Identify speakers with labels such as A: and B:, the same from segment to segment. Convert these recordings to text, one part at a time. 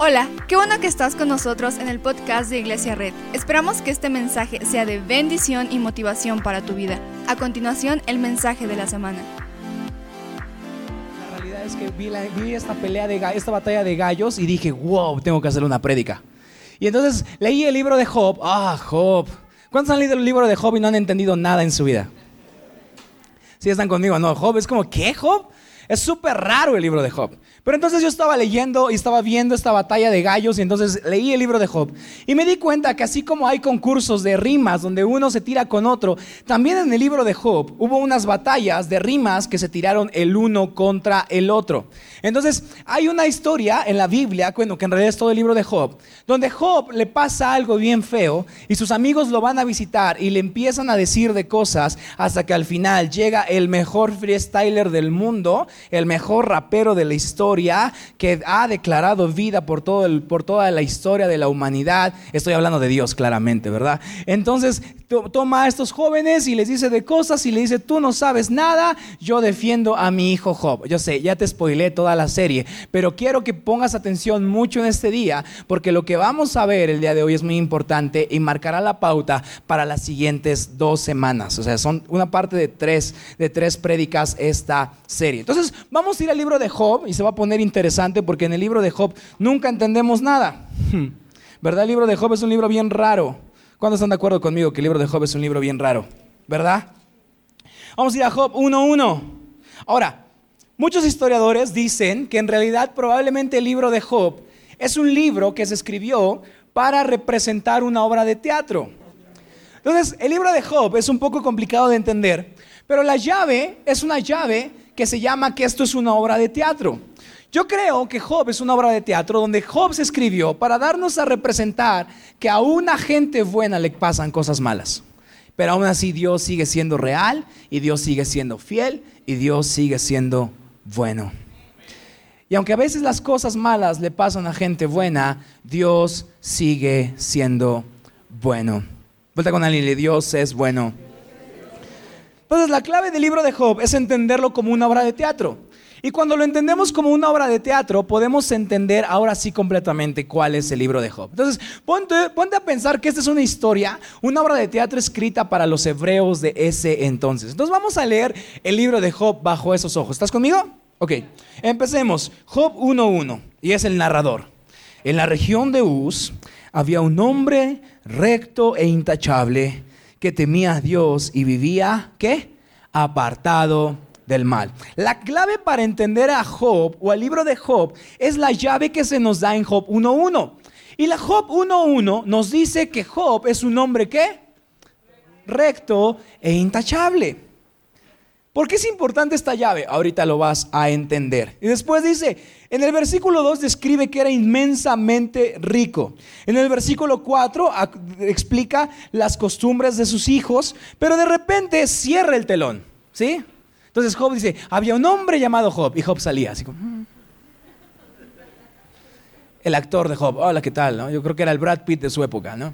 A: Hola, qué bueno que estás con nosotros en el podcast de Iglesia Red. Esperamos que este mensaje sea de bendición y motivación para tu vida. A continuación, el mensaje de la semana.
B: La realidad es que vi, esta pelea de esta batalla de gallos y dije, wow, tengo que hacer una prédica. Y entonces leí el libro de Job. Ah, Job. ¿Cuántos han leído el libro de Job y no han entendido nada en su vida? Si están conmigo, no, Job es como, ¿qué Job? Es súper raro el libro de Job. Pero entonces yo estaba leyendo y estaba viendo esta batalla de gallos y entonces leí el libro de Job. Y me di cuenta que así como hay concursos de rimas donde uno se tira con otro, también en el libro de Job hubo unas batallas de rimas que se tiraron el uno contra el otro. Entonces hay una historia en la Biblia, bueno, que en realidad es todo el libro de Job, donde Job le pasa algo bien feo y sus amigos lo van a visitar y le empiezan a decir de cosas hasta que al final llega el mejor freestyler del mundo, el mejor rapero de la historia que ha declarado vida por, todo el, por toda la historia de la humanidad. Estoy hablando de Dios claramente, ¿verdad? Entonces toma a estos jóvenes y les dice de cosas y le dice, tú no sabes nada, yo defiendo a mi hijo Job. Yo sé, ya te spoilé toda la serie, pero quiero que pongas atención mucho en este día, porque lo que vamos a ver el día de hoy es muy importante y marcará la pauta para las siguientes dos semanas. O sea, son una parte de tres, de tres prédicas esta serie. Entonces, vamos a ir al libro de Job y se va a poner interesante porque en el libro de Job nunca entendemos nada. ¿Verdad? El libro de Job es un libro bien raro. ¿Cuándo están de acuerdo conmigo que el libro de Job es un libro bien raro? ¿Verdad? Vamos a ir a Job 1.1. Ahora, muchos historiadores dicen que en realidad probablemente el libro de Job es un libro que se escribió para representar una obra de teatro. Entonces, el libro de Job es un poco complicado de entender, pero la llave es una llave que se llama que esto es una obra de teatro. Yo creo que Job es una obra de teatro donde Job se escribió para darnos a representar que a una gente buena le pasan cosas malas. Pero aún así Dios sigue siendo real y Dios sigue siendo fiel y Dios sigue siendo bueno. Y aunque a veces las cosas malas le pasan a gente buena, Dios sigue siendo bueno. Vuelta con alguien, Dios es bueno. Entonces la clave del libro de Job es entenderlo como una obra de teatro. Y cuando lo entendemos como una obra de teatro, podemos entender ahora sí completamente cuál es el libro de Job. Entonces, ponte, a pensar que esta es una historia, una obra de teatro escrita para los hebreos de ese entonces. Entonces vamos a leer el libro de Job bajo esos ojos. ¿Estás conmigo? Ok, empecemos. Job 1.1, y es el narrador. En la región de Uz había un hombre recto e intachable que temía a Dios y vivía, ¿qué? Apartado del mal. La clave para entender a Job o al libro de Job es la llave que se nos da en Job 1.1. Y la Job 1.1 nos dice que Job es un hombre que recto e intachable. ¿Por qué es importante esta llave? Ahorita lo vas a entender. Y después dice, en el versículo 2 describe que era inmensamente rico. En el versículo 4 explica las costumbres de sus hijos, pero de repente cierra el telón. ¿Sí? Entonces Job dice, había un hombre llamado Job. Y Job salía así como... Mm". El actor de Job, hola, ¿qué tal? Yo creo que era el Brad Pitt de su época, ¿no?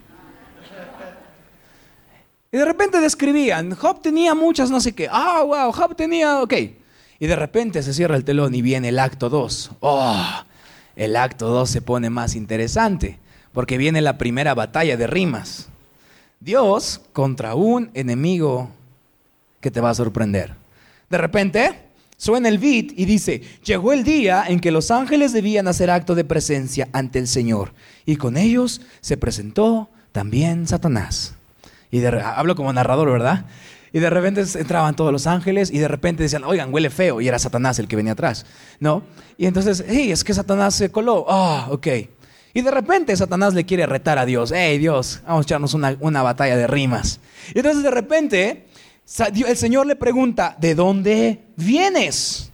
B: Y de repente describían, Job tenía muchas no sé qué. Ah, wow, Job tenía, ok. Y de repente se cierra el telón y viene el acto 2. Oh, el acto 2 se pone más interesante, porque viene la primera batalla de rimas. Dios contra un enemigo que te va a sorprender. De repente suena el beat y dice, llegó el día en que los ángeles debían hacer acto de presencia ante el Señor. Y con ellos se presentó también Satanás. Y hablo como narrador, ¿verdad? Y de repente entraban todos los ángeles y de repente decían, oigan, huele feo. Y era Satanás el que venía atrás, ¿no? Y entonces, hey, es que Satanás se coló. Ah, ok. Y de repente Satanás le quiere retar a Dios. Hey, Dios, vamos a echarnos una, una batalla de rimas. Y entonces de repente el Señor le pregunta, ¿de dónde vienes?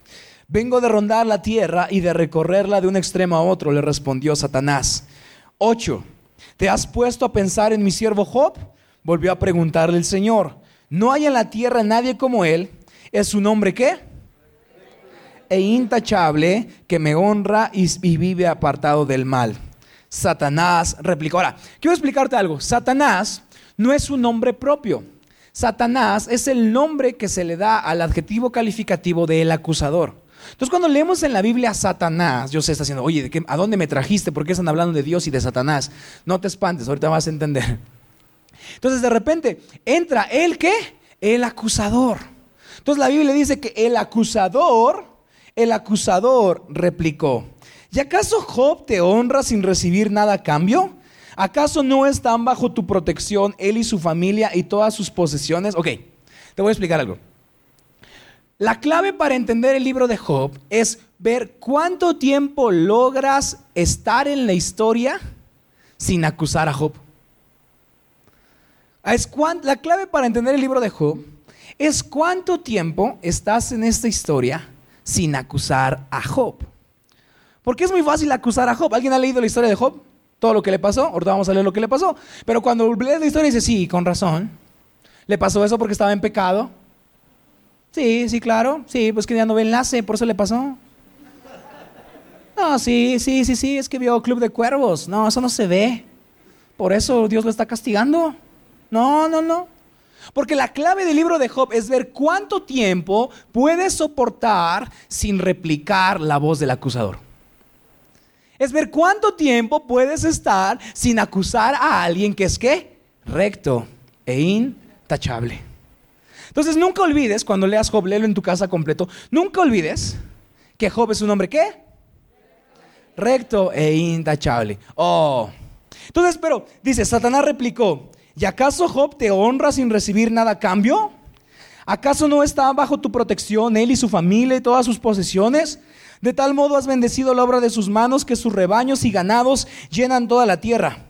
B: Vengo de rondar la tierra y de recorrerla de un extremo a otro, le respondió Satanás. 8. ¿Te has puesto a pensar en mi siervo Job? Volvió a preguntarle el Señor. No hay en la tierra nadie como él. ¿Es un hombre qué? E intachable que me honra y, vive apartado del mal. Satanás replicó. Ahora, quiero explicarte algo. Satanás no es un nombre propio. Satanás es el nombre que se le da al adjetivo calificativo del acusador. Entonces cuando leemos en la Biblia a Satanás, yo sé, está diciendo, oye, ¿a dónde me trajiste? ¿Por qué están hablando de Dios y de Satanás? No te espantes, ahorita vas a entender. Entonces de repente entra el qué? El acusador. Entonces la Biblia dice que el acusador, el acusador replicó, ¿y acaso Job te honra sin recibir nada a cambio? ¿Acaso no están bajo tu protección él y su familia y todas sus posesiones? Ok, te voy a explicar algo. La clave para entender el libro de Job es ver cuánto tiempo logras estar en la historia sin acusar a Job. la clave para entender el libro de Job es cuánto tiempo estás en esta historia sin acusar a Job. Porque es muy fácil acusar a Job. ¿Alguien ha leído la historia de Job? Todo lo que le pasó. Ahorita vamos a leer lo que le pasó. Pero cuando lees la historia dice, sí, con razón. Le pasó eso porque estaba en pecado. Sí, sí, claro. Sí, pues que ya no ve enlace, por eso le pasó. No, sí, sí, sí, sí, es que vio Club de Cuervos. No, eso no se ve. Por eso Dios lo está castigando. No, no, no. Porque la clave del libro de Job es ver cuánto tiempo puedes soportar sin replicar la voz del acusador. Es ver cuánto tiempo puedes estar sin acusar a alguien que es qué? Recto e intachable. Entonces nunca olvides, cuando leas Job, léelo en tu casa completo, nunca olvides que Job es un hombre qué? Recto e intachable. Oh. Entonces, pero dice, Satanás replicó, ¿y acaso Job te honra sin recibir nada a cambio? ¿Acaso no está bajo tu protección él y su familia y todas sus posesiones? De tal modo has bendecido la obra de sus manos que sus rebaños y ganados llenan toda la tierra.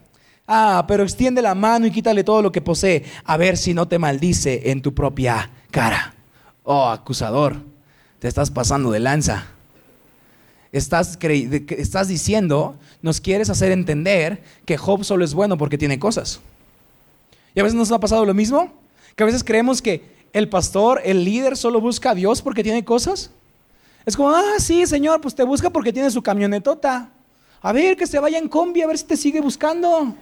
B: Ah, pero extiende la mano y quítale todo lo que posee, a ver si no te maldice en tu propia cara. Oh, acusador, te estás pasando de lanza. Estás, estás diciendo, nos quieres hacer entender que Job solo es bueno porque tiene cosas. Y a veces nos ha pasado lo mismo, que a veces creemos que el pastor, el líder, solo busca a Dios porque tiene cosas. Es como, ah, sí, Señor, pues te busca porque tiene su camionetota. A ver, que se vaya en combi, a ver si te sigue buscando.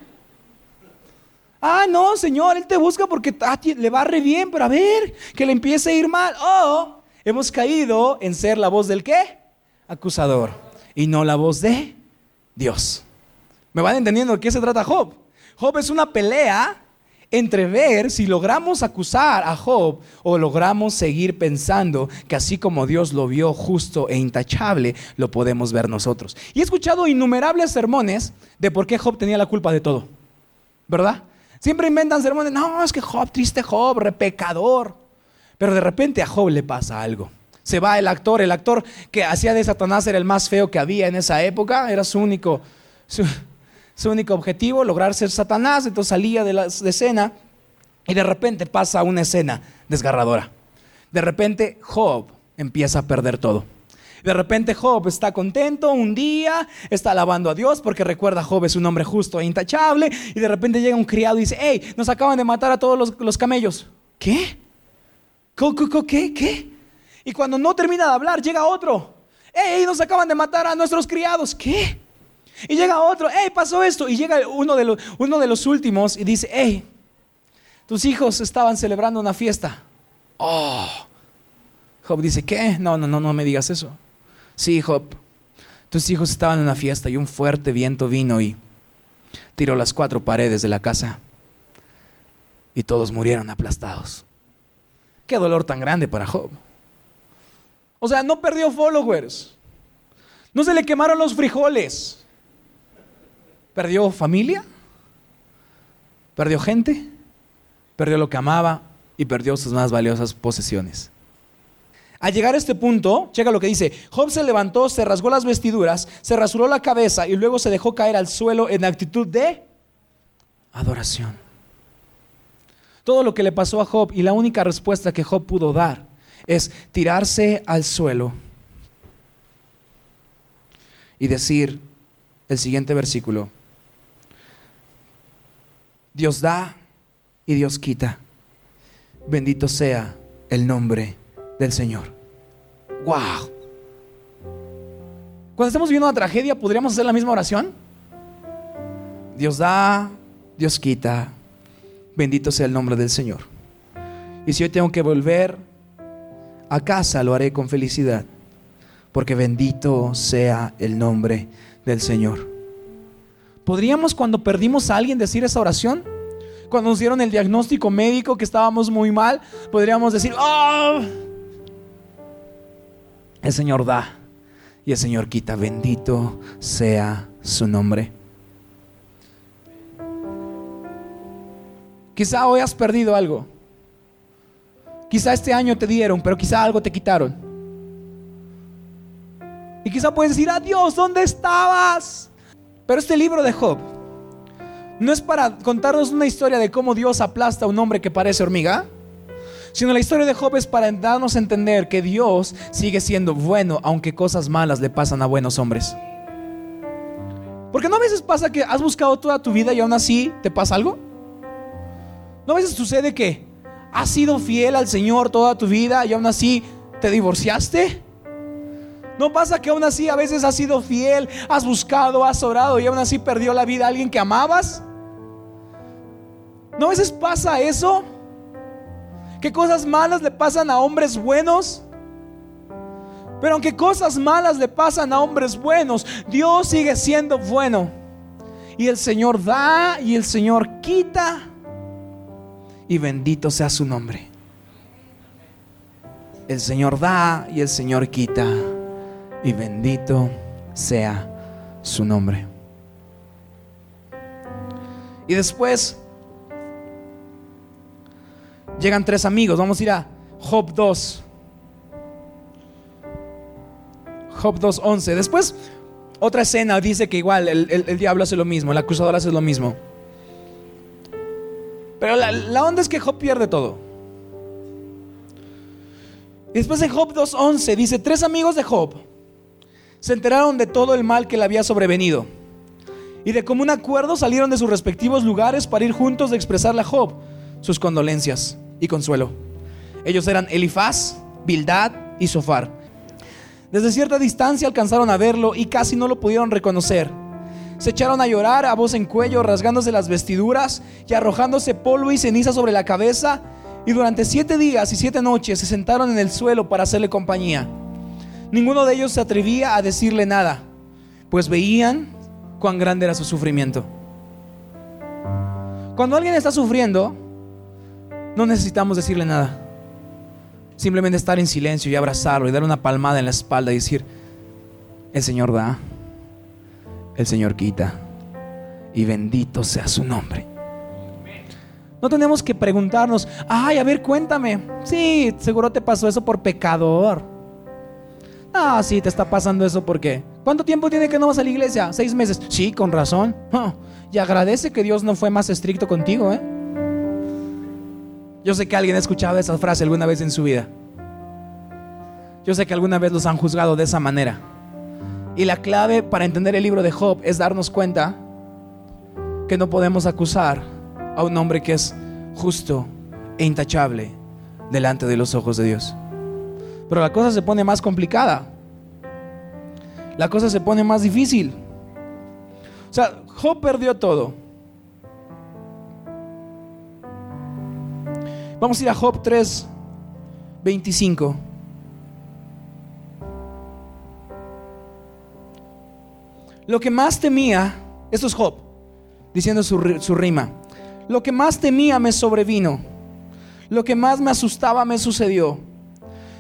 B: Ah, no, Señor, Él te busca porque ah, le va re bien, pero a ver, que le empiece a ir mal. Oh, hemos caído en ser la voz del qué? Acusador. Y no la voz de Dios. ¿Me van entendiendo de qué se trata Job? Job es una pelea entre ver si logramos acusar a Job o logramos seguir pensando que así como Dios lo vio justo e intachable, lo podemos ver nosotros. Y he escuchado innumerables sermones de por qué Job tenía la culpa de todo. ¿Verdad? Siempre inventan sermones, no, es que Job, triste Job, repecador. Pero de repente a Job le pasa algo. Se va el actor, el actor que hacía de Satanás era el más feo que había en esa época, era su único, su, único objetivo, lograr ser Satanás, entonces salía de la escena y de repente pasa una escena desgarradora. De repente Job empieza a perder todo. De repente Job está contento un día, está alabando a Dios porque recuerda Job es un hombre justo e intachable y de repente llega un criado y dice, hey, nos acaban de matar a todos los, camellos. ¿Qué? ¿Qué? ¿Qué? Y cuando no termina de hablar, llega otro. Hey, nos acaban de matar a nuestros criados. ¿Qué? Y llega otro, hey, pasó esto. Y llega uno de los, últimos y dice, hey, tus hijos estaban celebrando una fiesta. Oh. Job dice, ¿qué? No, no, no, no me digas eso. Sí, Job, tus hijos estaban en una fiesta y un fuerte viento vino y tiró las cuatro paredes de la casa y todos murieron aplastados. Qué dolor tan grande para Job. O sea, no perdió followers. No se le quemaron los frijoles. Perdió familia. Perdió gente. Perdió lo que amaba y perdió sus más valiosas posesiones. Al llegar a este punto, checa lo que dice, Job se levantó, se rasgó las vestiduras, se rasuró la cabeza y luego se dejó caer al suelo en actitud de adoración. Todo lo que le pasó a Job y la única respuesta que Job pudo dar es tirarse al suelo y decir el siguiente versículo, Dios da y Dios quita. Bendito sea el nombre del Señor. ¡Wow! Cuando estamos viviendo una tragedia, ¿podríamos hacer la misma oración? Dios da, Dios quita. Bendito sea el nombre del Señor. Y si hoy tengo que volver a casa, lo haré con felicidad. porque bendito sea el nombre del Señor. ¿Podríamos cuando perdimos a alguien decir esa oración? Cuando nos dieron el diagnóstico médico que estábamos muy mal, podríamos decir, ¡Oh! El Señor da y el Señor quita. Bendito sea su nombre. Quizá hoy has perdido algo. Quizá este año te dieron, pero quizá algo te quitaron. Y quizá puedes decir, adiós, ¿dónde estabas? Pero este libro de Job no es para contarnos una historia de cómo Dios aplasta a un hombre que parece hormiga, sino la historia de Job es para darnos a entender que Dios sigue siendo bueno aunque cosas malas le pasan a buenos hombres. Porque no a veces pasa que has buscado toda tu vida y aún así te pasa algo. No a veces sucede que has sido fiel al Señor toda tu vida y aún así te divorciaste. No pasa que aún así a veces has sido fiel, has buscado, has orado y aún así perdió la vida alguien que amabas. ¿No a veces pasa eso? Que cosas malas le pasan a hombres buenos. Pero aunque cosas malas le pasan a hombres buenos, Dios sigue siendo bueno. Y el Señor da y el Señor quita. Y bendito sea su nombre. El Señor da y el Señor quita. Y bendito sea su nombre. Y después Llegan tres amigos. Vamos a ir a Job 2. Job 2.11. Después, otra escena dice que igual el, diablo hace lo mismo, el acusador hace lo mismo. Pero la, la onda es que Job pierde todo. Y después en Job 2.11 dice, tres amigos de Job se enteraron de todo el mal que le había sobrevenido. Y de común acuerdo salieron de sus respectivos lugares para ir juntos de expresarle a Job sus condolencias y consuelo. Ellos eran Elifaz, Bildad y Sofar. Desde cierta distancia alcanzaron a verlo y casi no lo pudieron reconocer. Se echaron a llorar a voz en cuello, rasgándose las vestiduras y arrojándose polvo y ceniza sobre la cabeza. Y durante siete días y siete noches se sentaron en el suelo para hacerle compañía. Ninguno de ellos se atrevía a decirle nada, pues veían cuán grande era su sufrimiento. Cuando alguien está sufriendo, no necesitamos decirle nada. Simplemente estar en silencio y abrazarlo y darle una palmada en la espalda y decir, el Señor da, el Señor quita, y bendito sea su nombre. No tenemos que preguntarnos, ay, a ver, cuéntame. Sí, seguro te pasó eso por pecador. Ah, sí, te está pasando eso porque. ¿Cuánto tiempo tiene que no vas a la iglesia? Seis meses. Sí, con razón. y agradece que Dios no fue más estricto contigo, ¿eh? Yo sé que alguien ha escuchado esa frase alguna vez en su vida. Yo sé que alguna vez los han juzgado de esa manera. Y la clave para entender el libro de Job es darnos cuenta que no podemos acusar a un hombre que es justo e intachable delante de los ojos de Dios. Pero la cosa se pone más complicada. La cosa se pone más difícil. O sea, Job perdió todo. Vamos a ir a Job 3, 25. Lo que más temía, esto es Job, diciendo su, su rima, lo que más temía me sobrevino, lo que más me asustaba me sucedió.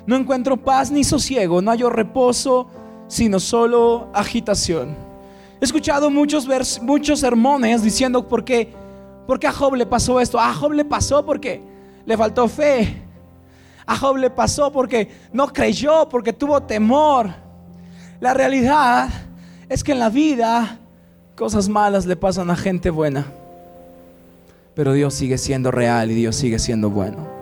B: No encuentro paz ni sosiego, no hallo reposo, sino solo agitación. He escuchado muchos, muchos sermones diciendo por qué, por qué a Job le pasó esto. A Job le pasó porque le faltó fe. A Job le pasó porque no creyó, porque tuvo temor. La realidad es que en la vida cosas malas le pasan a gente buena. Pero Dios sigue siendo real y Dios sigue siendo bueno.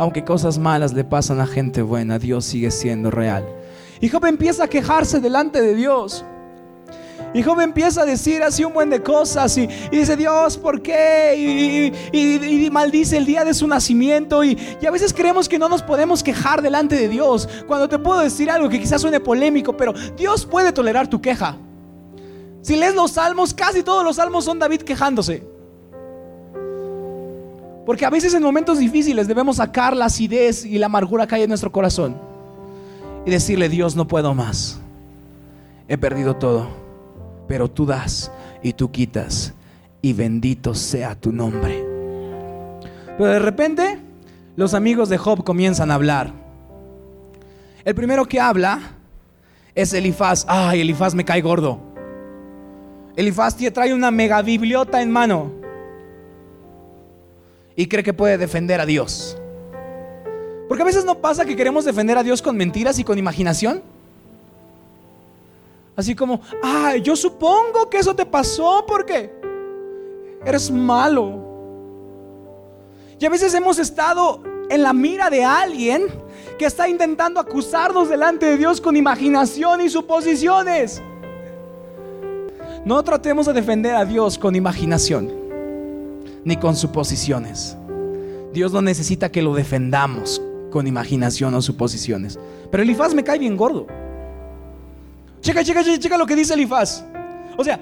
B: Aunque cosas malas le pasan a gente buena, Dios sigue siendo real. Y Job empieza a quejarse delante de Dios. Y Job empieza a decir así un buen de cosas y, dice, Dios, ¿por qué? Y, maldice el día de su nacimiento. Y, a veces creemos que no nos podemos quejar delante de Dios. Cuando te puedo decir algo que quizás suene polémico, pero Dios puede tolerar tu queja. Si lees los salmos, casi todos los salmos son David quejándose. Porque a veces en momentos difíciles debemos sacar la acidez y la amargura que hay en nuestro corazón. y decirle, Dios, no puedo más. He perdido todo, pero tú das y tú quitas y bendito sea tu nombre. Pero de repente los amigos de Job comienzan a hablar. El primero que habla es Elifaz. Ay, Elifaz me cae gordo. Elifaz trae una mega bibliota en mano y cree que puede defender a Dios. Porque a veces no pasa que queremos defender a Dios con mentiras y con imaginación. Así como, ay, yo supongo que eso te pasó porque eres malo. Y a veces hemos estado en la mira de alguien que está intentando acusarnos delante de Dios con imaginación y suposiciones. No tratemos de defender a Dios con imaginación ni con suposiciones. Dios no necesita que lo defendamos con imaginación o suposiciones. Pero Elifaz me cae bien gordo. Checa, checa, checa lo que dice Elifaz. O sea,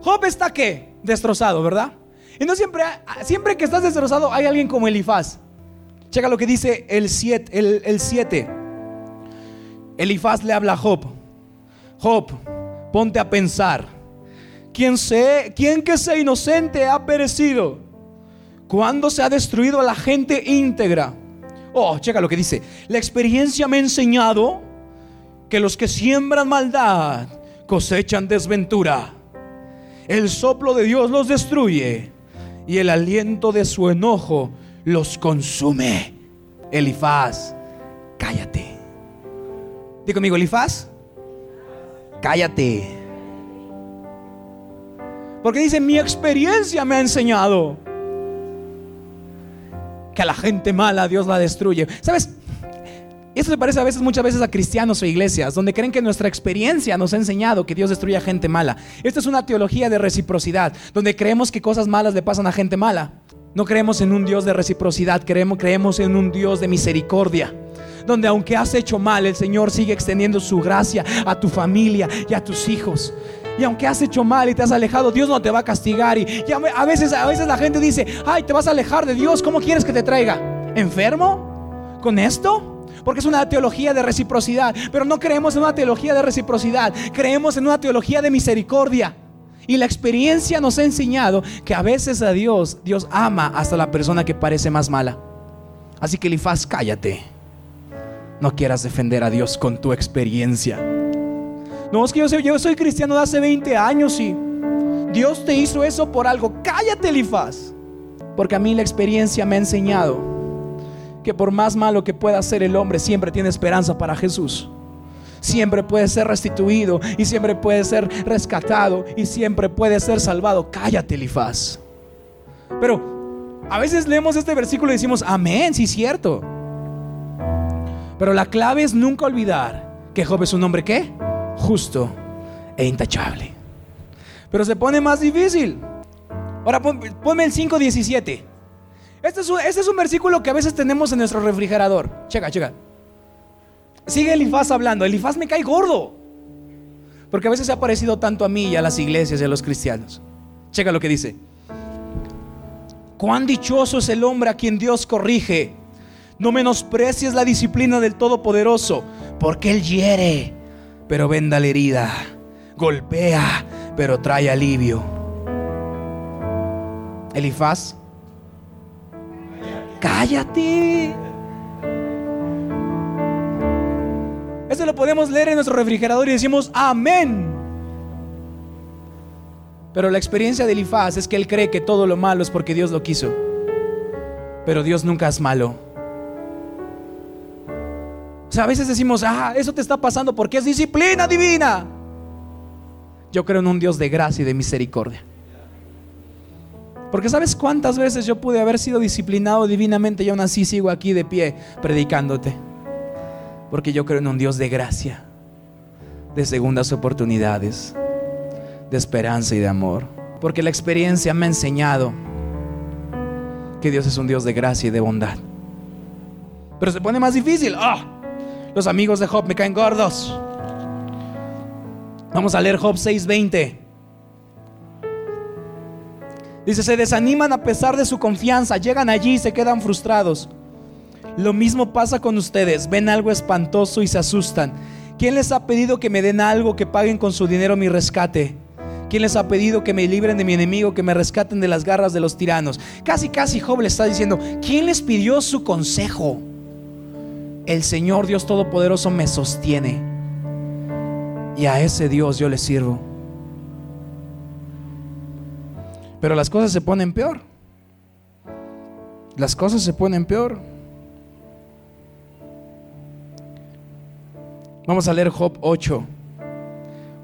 B: Job está qué? Destrozado, ¿verdad? Y no siempre, siempre que estás destrozado hay alguien como Elifaz. Checa lo que dice el 7. El, 7. Elifaz le habla a Job. Job, ponte a pensar. ¿Quién, sé, ¿Quién que sea inocente ha perecido? ¿Cuándo se ha destruido a la gente íntegra? Oh, checa lo que dice. La experiencia me ha enseñado que los que siembran maldad cosechan desventura. El soplo de Dios los destruye y el aliento de su enojo los consume. Elifaz, cállate. Digo conmigo, Elifaz, cállate. Porque dice, mi experiencia me ha enseñado que a la gente mala Dios la destruye. ¿Sabes? Esto se parece a veces, muchas veces a cristianos o iglesias, donde creen que nuestra experiencia nos ha enseñado que Dios destruye a gente mala. Esta es una teología de reciprocidad, donde creemos que cosas malas le pasan a gente mala. No creemos en un Dios de reciprocidad, creemos, creemos en un Dios de misericordia donde aunque has hecho mal, el Señor sigue extendiendo su gracia a tu familia y a tus hijos. Y aunque has hecho mal y te has alejado, Dios no te va a castigar. Y, a, veces, a veces la gente dice, ay, te vas a alejar de Dios, ¿cómo quieres que te traiga? ¿Enfermo? ¿Con esto? porque es una teología de reciprocidad. Pero no creemos en una teología de reciprocidad, creemos en una teología de misericordia. Y la experiencia nos ha enseñado que a veces a Dios, Dios ama hasta la persona que parece más mala. Así que Elifaz, cállate. No quieras defender a Dios con tu experiencia. No, es que yo soy, cristiano de hace 20 años y Dios te hizo eso por algo. Cállate, Elifaz. Porque a mí la experiencia me ha enseñado que por más malo que pueda ser el hombre, siempre tiene esperanza para Jesús. Siempre puede ser restituido y siempre puede ser rescatado y siempre puede ser salvado. Cállate, Elifaz. Pero a veces leemos este versículo y decimos, amén, sí, cierto. Pero la clave es nunca olvidar que Job es un hombre que justo e intachable. Pero se pone más difícil. Ahora ponme el 5.17. Este es, un, este es un versículo que a veces tenemos en nuestro refrigerador. Checa, checa. Sigue Elifaz hablando. Elifaz me cae gordo. Porque a veces se ha parecido tanto a mí y a las iglesias y a los cristianos. Checa lo que dice. Cuán dichoso es el hombre a quien Dios corrige. No menosprecies la disciplina del Todopoderoso, porque Él hiere, pero venda la herida. Golpea, pero trae alivio. Elifaz cállate. Eso lo podemos leer en nuestro refrigerador y decimos, amén. Pero la experiencia de Elifaz es que él cree que todo lo malo es porque Dios lo quiso. Pero Dios nunca es malo. O sea, a veces decimos, ah, eso te está pasando porque es disciplina divina. Yo creo en un Dios de gracia y de misericordia. Porque sabes cuántas veces yo pude haber sido disciplinado divinamente y aún así sigo aquí de pie predicándote. Porque yo creo en un Dios de gracia, de segundas oportunidades, de esperanza y de amor. Porque la experiencia me ha enseñado que Dios es un Dios de gracia y de bondad. Pero se pone más difícil. ¡Ah! Los amigos de Job me caen gordos. Vamos a leer Job 6:20. Dice, se desaniman a pesar de su confianza, llegan allí y se quedan frustrados. Lo mismo pasa con ustedes. Ven algo espantoso y se asustan. ¿Quién les ha pedido que me den algo, que paguen con su dinero mi rescate? ¿Quién les ha pedido que me libren de mi enemigo, que me rescaten de las garras de los tiranos? Casi, casi Job le está diciendo, ¿quién les pidió su consejo? El Señor Dios Todopoderoso me sostiene. Y a ese Dios yo le sirvo. Pero las cosas se ponen peor. Las cosas se ponen peor. Vamos a leer Job 8,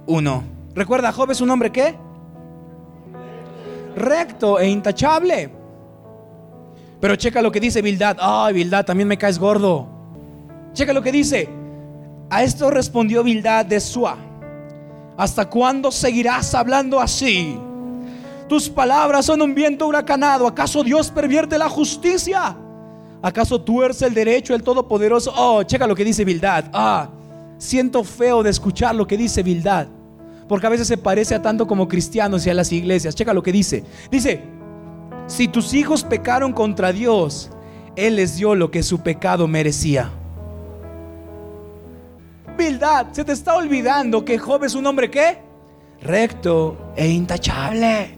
B: 1. Recuerda, Job es un hombre qué? Recto e intachable. Pero checa lo que dice Bildad. Ay, Bildad, también me caes gordo. Checa lo que dice. A esto respondió Bildad de Sua. ¿Hasta cuándo seguirás hablando así? Tus palabras son un viento huracanado. ¿Acaso Dios pervierte la justicia? ¿Acaso tuerce el derecho el Todopoderoso? Oh, checa lo que dice Bildad. Ah, siento feo de escuchar lo que dice Bildad. Porque a veces se parece a tanto como cristianos y a las iglesias. Checa lo que dice. Dice, si tus hijos pecaron contra Dios, Él les dio lo que su pecado merecía. Se te está olvidando que Job es un hombre que recto e intachable.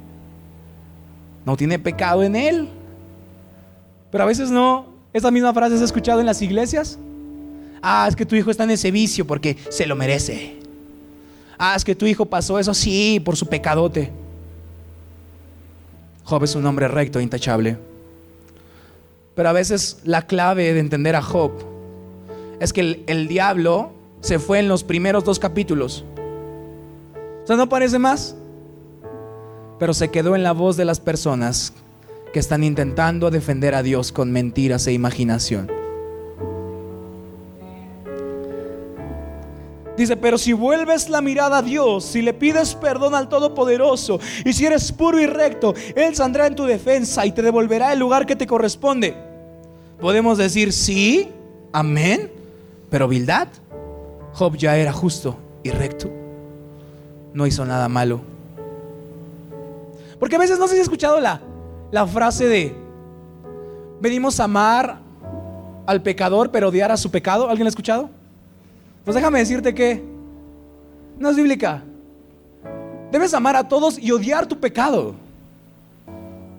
B: No tiene pecado en él. Pero a veces no. Esa misma frase se ha escuchado en las iglesias. Ah, es que tu hijo está en ese vicio porque se lo merece. Ah, es que tu hijo pasó eso, sí, por su pecadote. Job es un hombre recto e intachable. Pero a veces la clave de entender a Job es que el, diablo se fue en los primeros dos capítulos. O sea, no parece más. Pero se quedó en la voz de las personas que están intentando defender a Dios con mentiras e imaginación. Dice, pero si vuelves la mirada a Dios, si le pides perdón al Todopoderoso, y si eres puro y recto, Él saldrá en tu defensa y te devolverá el lugar que te corresponde. Podemos decir sí, amén, pero Bildad, Job ya era justo y recto. No hizo nada malo. Porque a veces no sé si has escuchado la, la frase de, venimos a amar al pecador, pero odiar a su pecado. ¿Alguien la ha escuchado? Pues déjame decirte que no es bíblica. Debes amar a todos y odiar tu pecado.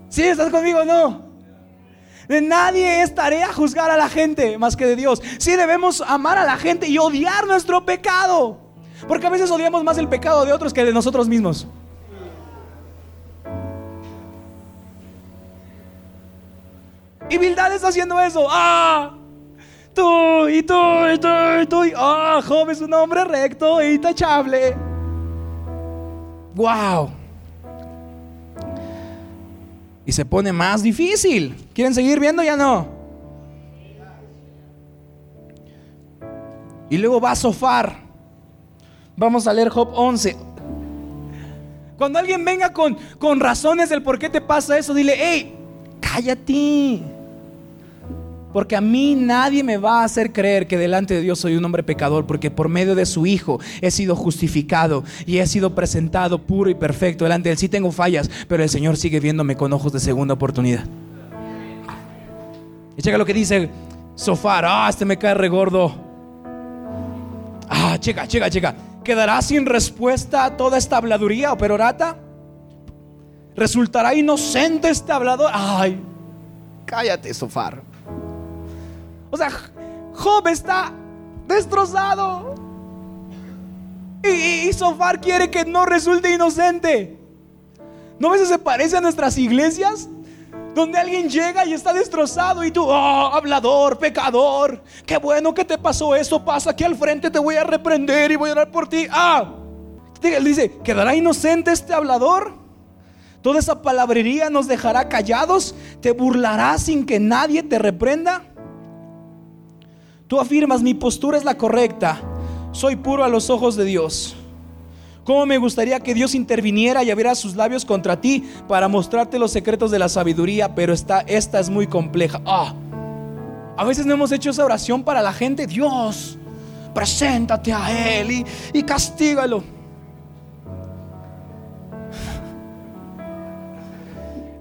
B: ¿Sí? ¿Estás conmigo o no? De nadie es tarea juzgar a la gente más que de Dios. Sí debemos amar a la gente y odiar nuestro pecado. Porque a veces odiamos más el pecado de otros que de nosotros mismos. Y Bildad está haciendo eso. ¡Ah! Tú y tú y tú y tú. ¡Ah! Job es un hombre recto e intachable. ¡Wow! Y se pone más difícil. ¿Quieren seguir viendo? Ya no. Y luego va a sofar. Vamos a leer Job 11. Cuando alguien venga con, con razones del por qué te pasa eso, dile, hey, cállate. Porque a mí nadie me va a hacer creer que delante de Dios soy un hombre pecador, porque por medio de su Hijo he sido justificado y he sido presentado puro y perfecto delante de Él. Sí tengo fallas, pero el Señor sigue viéndome con ojos de segunda oportunidad. Y checa lo que dice Sofar. Ah, este me cae regordo. Ah, checa, checa, checa. ¿Quedará sin respuesta toda esta habladuría o perorata? ¿Resultará inocente este hablador? Ay, cállate, Sofar. O sea, Job está destrozado. Y, Sofar quiere que no resulte inocente. ¿No ves se parece a nuestras iglesias? Donde alguien llega y está destrozado y tú, oh, hablador, pecador, qué bueno que te pasó eso, pasa aquí al frente, te voy a reprender y voy a orar por ti. Ah, dice, ¿quedará inocente este hablador? Toda esa palabrería nos dejará callados, te burlará sin que nadie te reprenda. Tú afirmas, mi postura es la correcta, soy puro a los ojos de Dios. ¿Cómo me gustaría que Dios interviniera y abriera sus labios contra ti para mostrarte los secretos de la sabiduría? Pero esta, esta es muy compleja. Ah, a veces no hemos hecho esa oración para la gente. Dios, preséntate a Él y, y castígalo.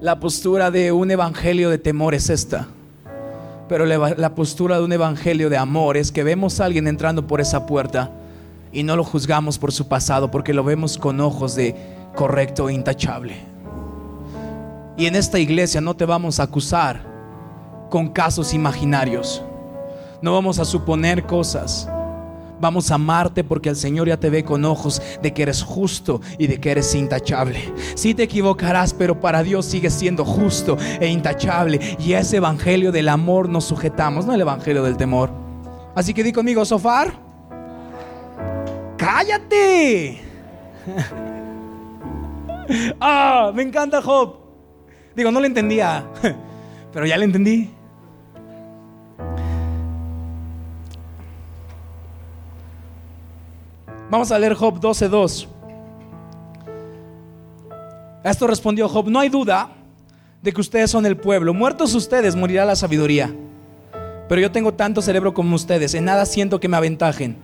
B: La postura de un evangelio de temor es esta. Pero la, postura de un evangelio de amor es que vemos a alguien entrando por esa puerta y no lo juzgamos por su pasado porque lo vemos con ojos de correcto e intachable. Y en esta iglesia no te vamos a acusar con casos imaginarios. No vamos a suponer cosas. Vamos a amarte porque el Señor ya te ve con ojos de que eres justo y de que eres intachable. Si te equivocarás, pero para Dios sigues siendo justo e intachable. Y ese evangelio del amor nos sujetamos, no el evangelio del temor. Así que di conmigo, Sofar. Cállate. ah, me encanta Job. Digo, no le entendía, pero ya le entendí. Vamos a leer Job 12:2. A esto respondió Job, no hay duda de que ustedes son el pueblo. Muertos ustedes, morirá la sabiduría. Pero yo tengo tanto cerebro como ustedes, en nada siento que me aventajen.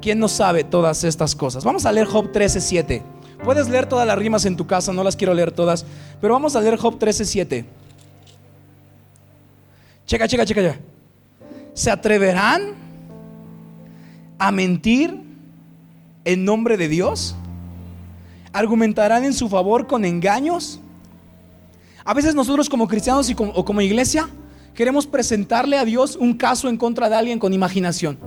B: ¿Quién no sabe todas estas cosas? Vamos a leer Job 13:7. Puedes leer todas las rimas en tu casa, no las quiero leer todas, pero vamos a leer Job 13:7. Checa, checa, checa ya. ¿Se atreverán a mentir en nombre de Dios? ¿Argumentarán en su favor con engaños? A veces nosotros como cristianos y como, o como iglesia queremos presentarle a Dios un caso en contra de alguien con imaginación.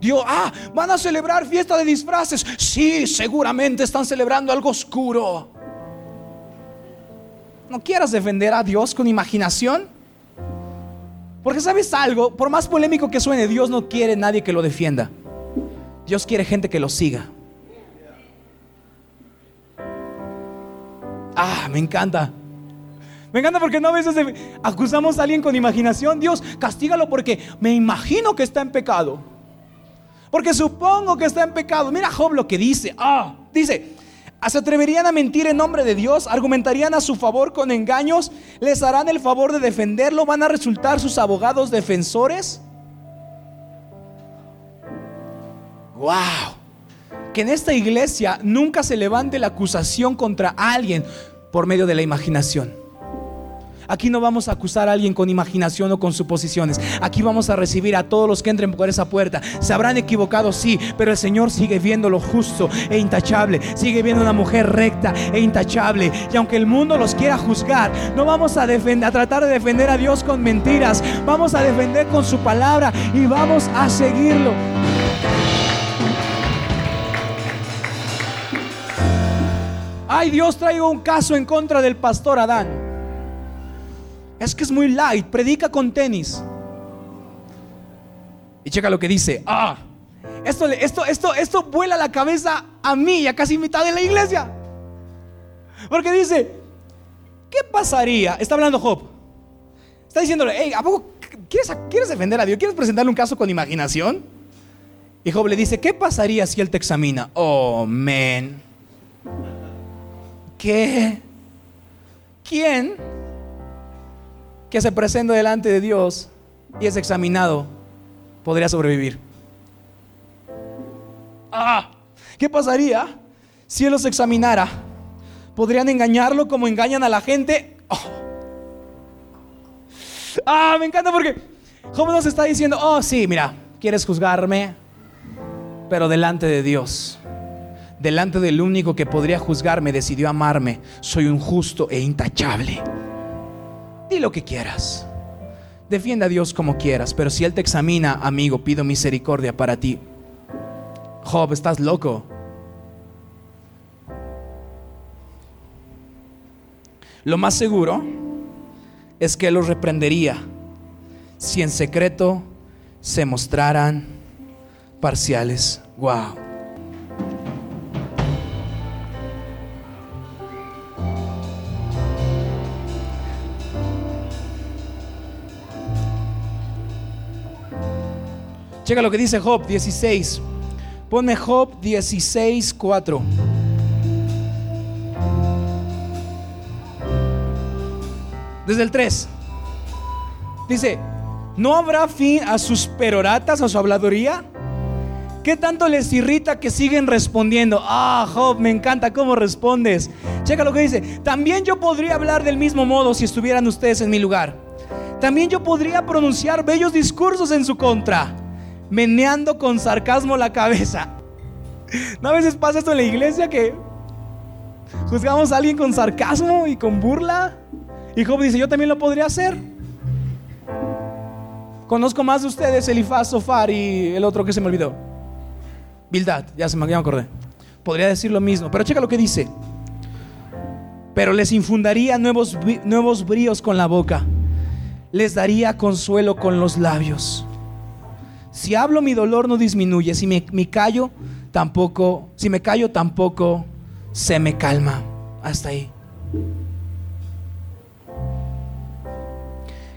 B: Dios, ah, van a celebrar fiesta de disfraces. Sí, seguramente están celebrando algo oscuro. No quieras defender a Dios con imaginación. Porque sabes algo, por más polémico que suene, Dios no quiere nadie que lo defienda. Dios quiere gente que lo siga. Ah, me encanta. Me encanta porque no a veces acusamos a alguien con imaginación. Dios, castígalo porque me imagino que está en pecado. Porque supongo que está en pecado. Mira Job lo que dice. Ah, dice, ¿se atreverían a mentir en nombre de Dios? ¿Argumentarían a su favor con engaños? ¿Les harán el favor de defenderlo? ¿Van a resultar sus abogados defensores? Wow, que en esta iglesia nunca se levante la acusación contra alguien por medio de la imaginación. Aquí no vamos a acusar a alguien con imaginación o con suposiciones. Aquí vamos a recibir a todos los que entren por esa puerta. Se habrán equivocado, sí, pero el Señor sigue viendo lo justo e intachable. Sigue viendo una mujer recta e intachable. Y aunque el mundo los quiera juzgar, no vamos a, a tratar de defender a Dios con mentiras. Vamos a defender con su palabra y vamos a seguirlo. Ay Dios, traigo un caso en contra del pastor Adán. Es que es muy light, predica con tenis. Y checa lo que dice, ah, esto, esto, esto, esto vuela la cabeza a mí y a casi mitad de la iglesia. Porque dice, ¿qué pasaría? Está hablando Job. Está diciéndole, hey, ¿a poco quieres, quieres defender a Dios? ¿Quieres presentarle un caso con imaginación? Y Job le dice, ¿qué pasaría si él te examina? Oh. ¿Qué? ¿Quién que se presenta delante de Dios y es examinado podría sobrevivir? Ah, ¿qué pasaría si Él los examinara? ¿Podrían engañarlo como engañan a la gente? Oh. Ah, me encanta porque Job nos está diciendo, oh sí, mira, quieres juzgarme, pero delante de Dios delante del único que podría juzgarme, decidió amarme. Soy un justo e intachable. Di lo que quieras. Defienda a Dios como quieras, pero si Él te examina, amigo, pido misericordia para ti. Job, estás loco. Lo más seguro es que los reprendería si en secreto se mostraran parciales. Wow. Checa lo que dice Job 16. Ponme Job 16, 4. Desde el 3. Dice, ¿no habrá fin a sus peroratas, a su habladuría? ¿Qué tanto les irrita que siguen respondiendo? Ah, Job, me encanta cómo respondes. Checa lo que dice. También yo podría hablar del mismo modo si estuvieran ustedes en mi lugar. También yo podría pronunciar bellos discursos en su contra, meneando con sarcasmo la cabeza. ¿No a veces pasa esto en la iglesia que juzgamos a alguien con sarcasmo y con burla? Y Job dice, yo también lo podría hacer. Conozco más de ustedes, Elifaz, Sofar y el otro que se me olvidó. Bildad, ya se me, acordé. Podría decir lo mismo, pero checa lo que dice. Pero les infundaría nuevos, nuevos bríos con la boca. Les daría consuelo con los labios. Si hablo mi dolor no disminuye, si me, callo tampoco, si me callo tampoco se me calma. Hasta ahí.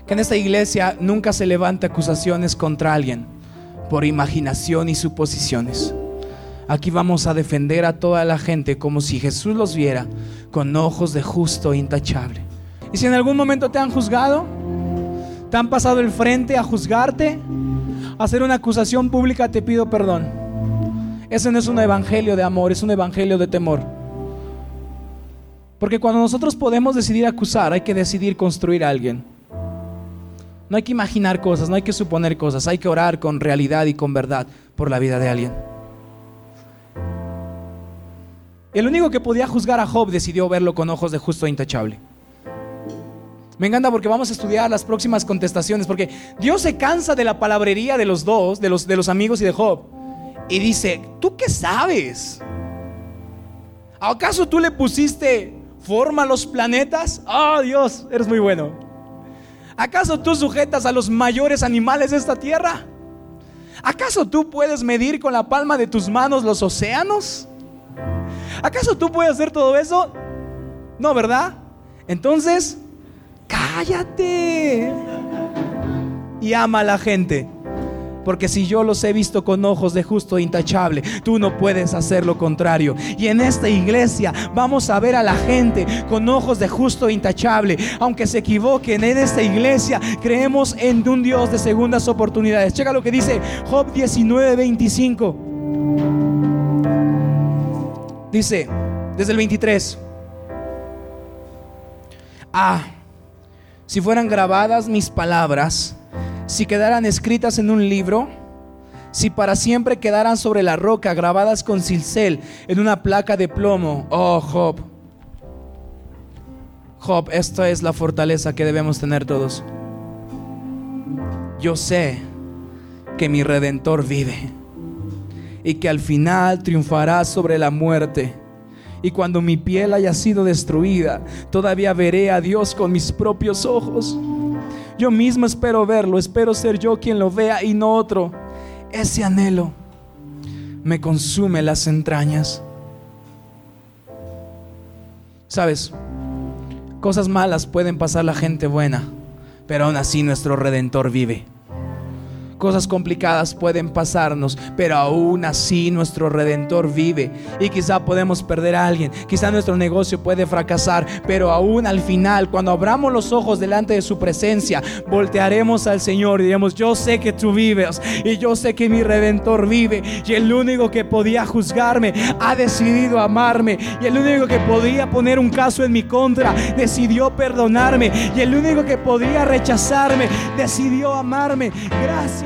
B: Que en esta iglesia nunca se levante acusaciones contra alguien por imaginación y suposiciones. Aquí vamos a defender a toda la gente como si Jesús los viera con ojos de justo e intachable. Y si en algún momento te han juzgado, te han pasado el frente a juzgarte, hacer una acusación pública, te pido perdón. Ese no es un evangelio de amor, es un evangelio de temor. Porque cuando nosotros podemos decidir acusar, hay que decidir construir a alguien. No hay que imaginar cosas, no hay que suponer cosas, hay que orar con realidad y con verdad por la vida de alguien. El único que podía juzgar a Job decidió verlo con ojos de justo e intachable. Me encanta porque vamos a estudiar las próximas contestaciones, porque Dios se cansa de la palabrería de los dos, de los, de los amigos y de Job, y dice, ¿tú qué sabes? ¿Acaso tú le pusiste forma a los planetas? Oh Dios, eres muy bueno. ¿Acaso tú sujetas a los mayores animales de esta tierra? ¿Acaso tú puedes medir con la palma de tus manos los océanos? ¿Acaso tú puedes hacer todo eso? No, ¿verdad? Entonces, cállate y ama a la gente. Porque si yo los he visto con ojos de justo e intachable, tú no puedes hacer lo contrario. Y en esta iglesia vamos a ver a la gente con ojos de justo e intachable. Aunque se equivoquen, en esta iglesia creemos en un Dios de segundas oportunidades. Checa lo que dice Job 19, 25. Dice, desde el 23. Ah, si fueran grabadas mis palabras si quedaran escritas en un libro, si para siempre quedaran sobre la roca, grabadas con cincel en una placa de plomo, oh Job, Job, esta es la fortaleza que debemos tener todos. Yo sé que mi redentor vive y que al final triunfará sobre la muerte. Y cuando mi piel haya sido destruida, todavía veré a Dios con mis propios ojos. Yo mismo espero verlo, espero ser yo quien lo vea y no otro. Ese anhelo me consume las entrañas. Sabes, cosas malas pueden pasar la gente buena, pero aún así nuestro redentor vive. Cosas complicadas pueden pasarnos, pero aún así nuestro redentor vive. Y quizá podemos perder a alguien, quizá nuestro negocio puede fracasar, pero aún al final, cuando abramos los ojos delante de su presencia, voltearemos al Señor y diremos, yo sé que tú vives y yo sé que mi redentor vive. Y el único que podía juzgarme ha decidido amarme. Y el único que podía poner un caso en mi contra decidió perdonarme. Y el único que podía rechazarme decidió amarme.